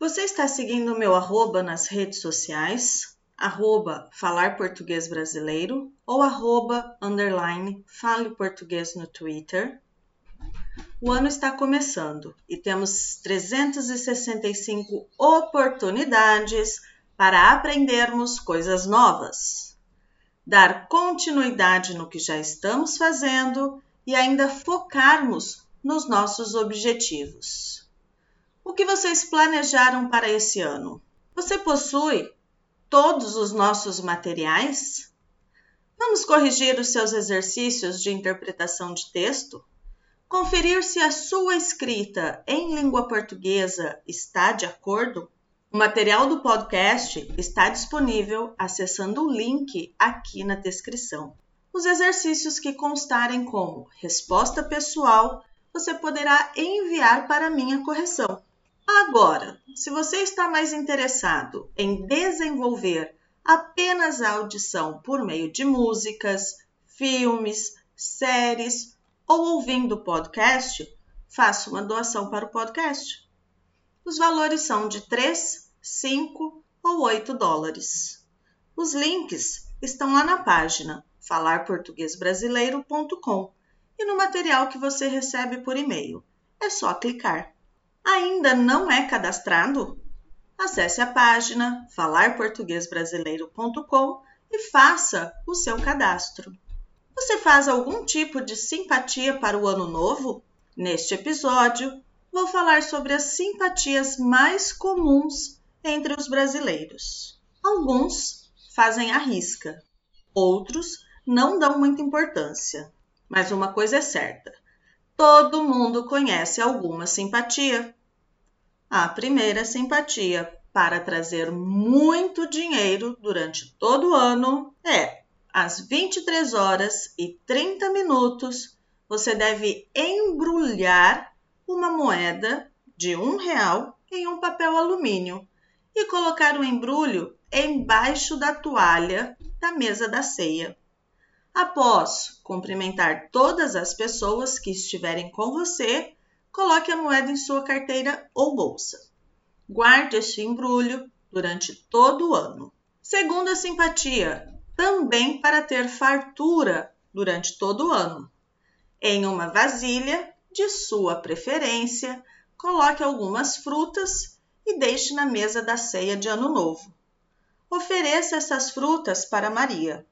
Você está seguindo o meu arroba nas redes sociais? Arroba Falar Português Brasileiro ou arroba underline Fale Português no Twitter? O ano está começando e temos 365 oportunidades para aprendermos coisas novas, dar continuidade no que já estamos fazendo e ainda focarmos nos nossos objetivos. O que vocês planejaram para esse ano? Você possui todos os nossos materiais? Vamos corrigir os seus exercícios de interpretação de texto? Conferir se a sua escrita em língua portuguesa está de acordo? O material do podcast está disponível acessando o link aqui na descrição. Os exercícios que constarem como resposta pessoal você poderá enviar para minha correção. Agora, se você está mais interessado em desenvolver apenas a audição por meio de músicas, filmes, séries ou ouvindo podcast, faça uma doação para o podcast. Os valores são de 3, 5 ou 8 dólares. Os links estão lá na página falarportuguesbrasileiro.com e no material que você recebe por e-mail. É só clicar. Ainda não é cadastrado? Acesse a página falarportuguesbrasileiro.com e faça o seu cadastro. Você faz algum tipo de simpatia para o ano novo? Neste episódio, vou falar sobre as simpatias mais comuns entre os brasileiros. Alguns fazem a risca, outros não dão muita importância. Mas uma coisa é certa: todo mundo conhece alguma simpatia. A primeira simpatia para trazer muito dinheiro durante todo o ano é às 23 horas e 30 minutos você deve embrulhar uma moeda de um real em um papel alumínio e colocar o embrulho embaixo da toalha da mesa da ceia. Após cumprimentar todas as pessoas que estiverem com você, coloque a moeda em sua carteira ou bolsa. Guarde este embrulho durante todo o ano. Segunda simpatia, também para ter fartura durante todo o ano. Em uma vasilha de sua preferência, coloque algumas frutas e deixe na mesa da ceia de Ano Novo. Ofereça essas frutas para Maria,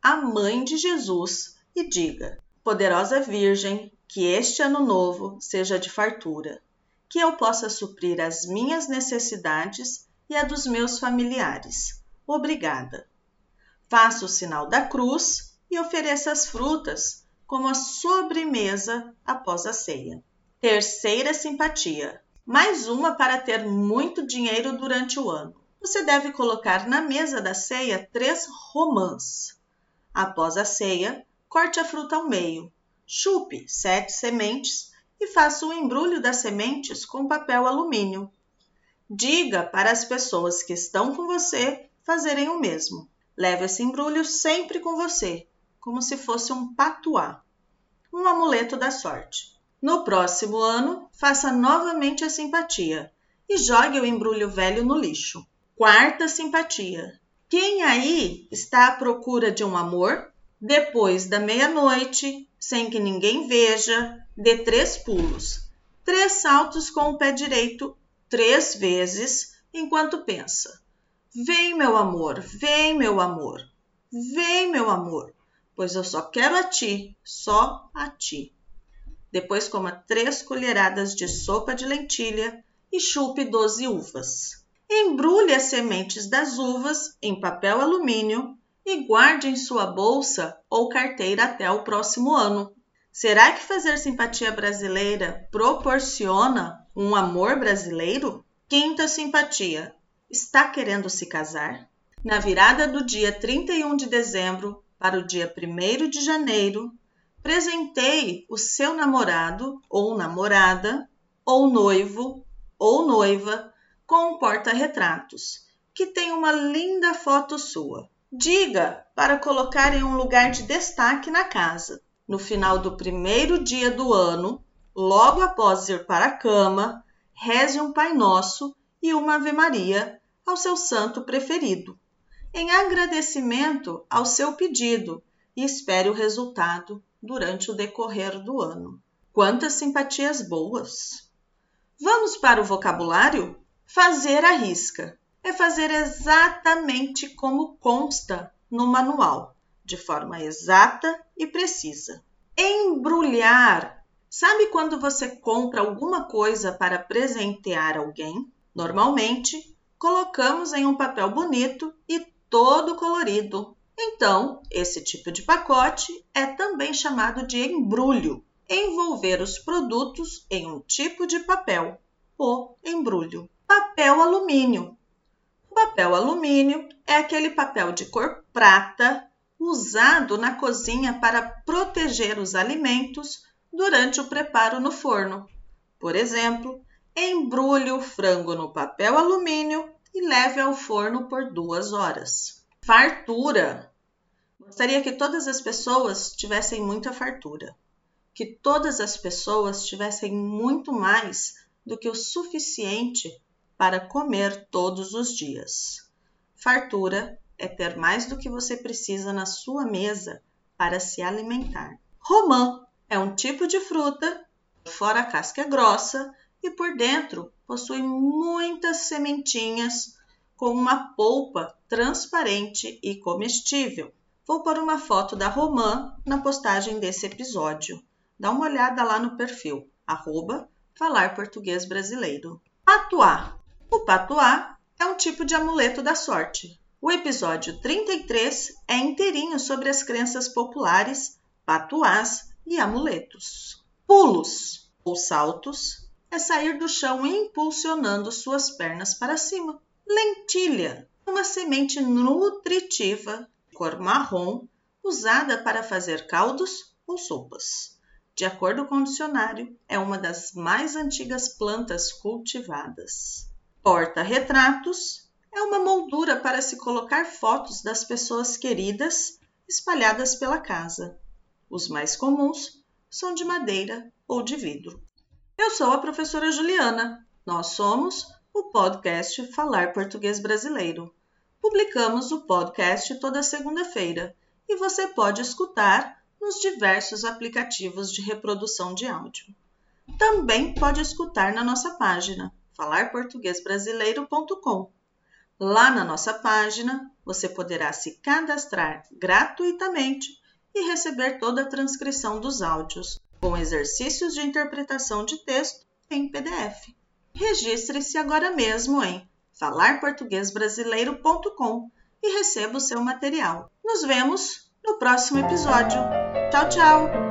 a mãe de Jesus, e diga: Poderosa Virgem, que este Ano Novo seja de fartura, que eu possa suprir as minhas necessidades e a dos meus familiares. Obrigada. Faça o sinal da cruz e ofereça as frutas como a sobremesa após a ceia. Terceira simpatia. Mais uma para ter muito dinheiro durante o ano. Você deve colocar na mesa da ceia três romãs. Após a ceia, corte a fruta ao meio, chupe sete sementes e faça o embrulho das sementes com papel alumínio. Diga para as pessoas que estão com você fazerem o mesmo. Leve esse embrulho sempre com você, como se fosse um patuá, um amuleto da sorte. No próximo ano, faça novamente a simpatia e jogue o embrulho velho no lixo. Quarta simpatia. Quem aí está à procura de um amor? Depois da meia-noite, sem que ninguém veja, dê três pulos, três saltos com o pé direito, três vezes, enquanto pensa: Vem, meu amor, vem, meu amor, vem, meu amor, pois eu só quero a ti, só a ti. Depois coma três colheradas de sopa de lentilha e chupe doze uvas. Embrulhe as sementes das uvas em papel alumínio e guarde em sua bolsa ou carteira até o próximo ano. Será que fazer simpatia brasileira proporciona um amor brasileiro? Quinta simpatia. Está querendo se casar? Na virada do dia 31 de dezembro para o dia 1 de janeiro, Presenteie o seu namorado ou namorada, ou noivo ou noiva com um porta-retratos que tem uma linda foto sua. Diga para colocar em um lugar de destaque na casa. No final do primeiro dia do ano, logo após ir para a cama, reze um Pai Nosso e uma Ave Maria ao seu santo preferido, em agradecimento ao seu pedido e espere o resultado durante o decorrer do ano. Quantas simpatias boas! Vamos para o vocabulário? Fazer a risca é fazer exatamente como consta no manual, de forma exata e precisa. Embrulhar. Sabe quando você compra alguma coisa para presentear alguém? Normalmente, colocamos em um papel bonito e todo colorido. Então, esse tipo de pacote é também chamado de embrulho. Envolver os produtos em um tipo de papel, o embrulho. Papel alumínio. Papel alumínio é aquele papel de cor prata usado na cozinha para proteger os alimentos durante o preparo no forno. Por exemplo, embrulhe o frango no papel alumínio e leve ao forno por duas horas. Fartura. Gostaria que todas as pessoas tivessem muita fartura, que todas as pessoas tivessem muito mais do que o suficiente para comer todos os dias. Fartura é ter mais do que você precisa na sua mesa para se alimentar. Romã é um tipo de fruta, fora a casca é grossa e por dentro possui muitas sementinhas com uma polpa transparente e comestível. Vou pôr uma foto da romã na postagem desse episódio. Dá uma olhada lá no perfil, arroba Falar Português Brasileiro. O patuá é um tipo de amuleto da sorte. O episódio 33 é inteirinho sobre as crenças populares, patuás e amuletos. Pulos ou saltos é sair do chão impulsionando suas pernas para cima. Lentilha, uma semente nutritiva, cor marrom, usada para fazer caldos ou sopas. De acordo com o dicionário, é uma das mais antigas plantas cultivadas. Porta-retratos é uma moldura para se colocar fotos das pessoas queridas espalhadas pela casa. Os mais comuns são de madeira ou de vidro. Eu sou a professora Juliana. Nós somos o podcast Falar Português Brasileiro. Publicamos o podcast toda segunda-feira e você pode escutar nos diversos aplicativos de reprodução de áudio. Também pode escutar na nossa página falarportuguesbrasileiro.com. Lá na nossa página, você poderá se cadastrar gratuitamente e receber toda a transcrição dos áudios, com exercícios de interpretação de texto em PDF. Registre-se agora mesmo em falarportuguesbrasileiro.com e receba o seu material. Nos vemos no próximo episódio. Tchau, tchau!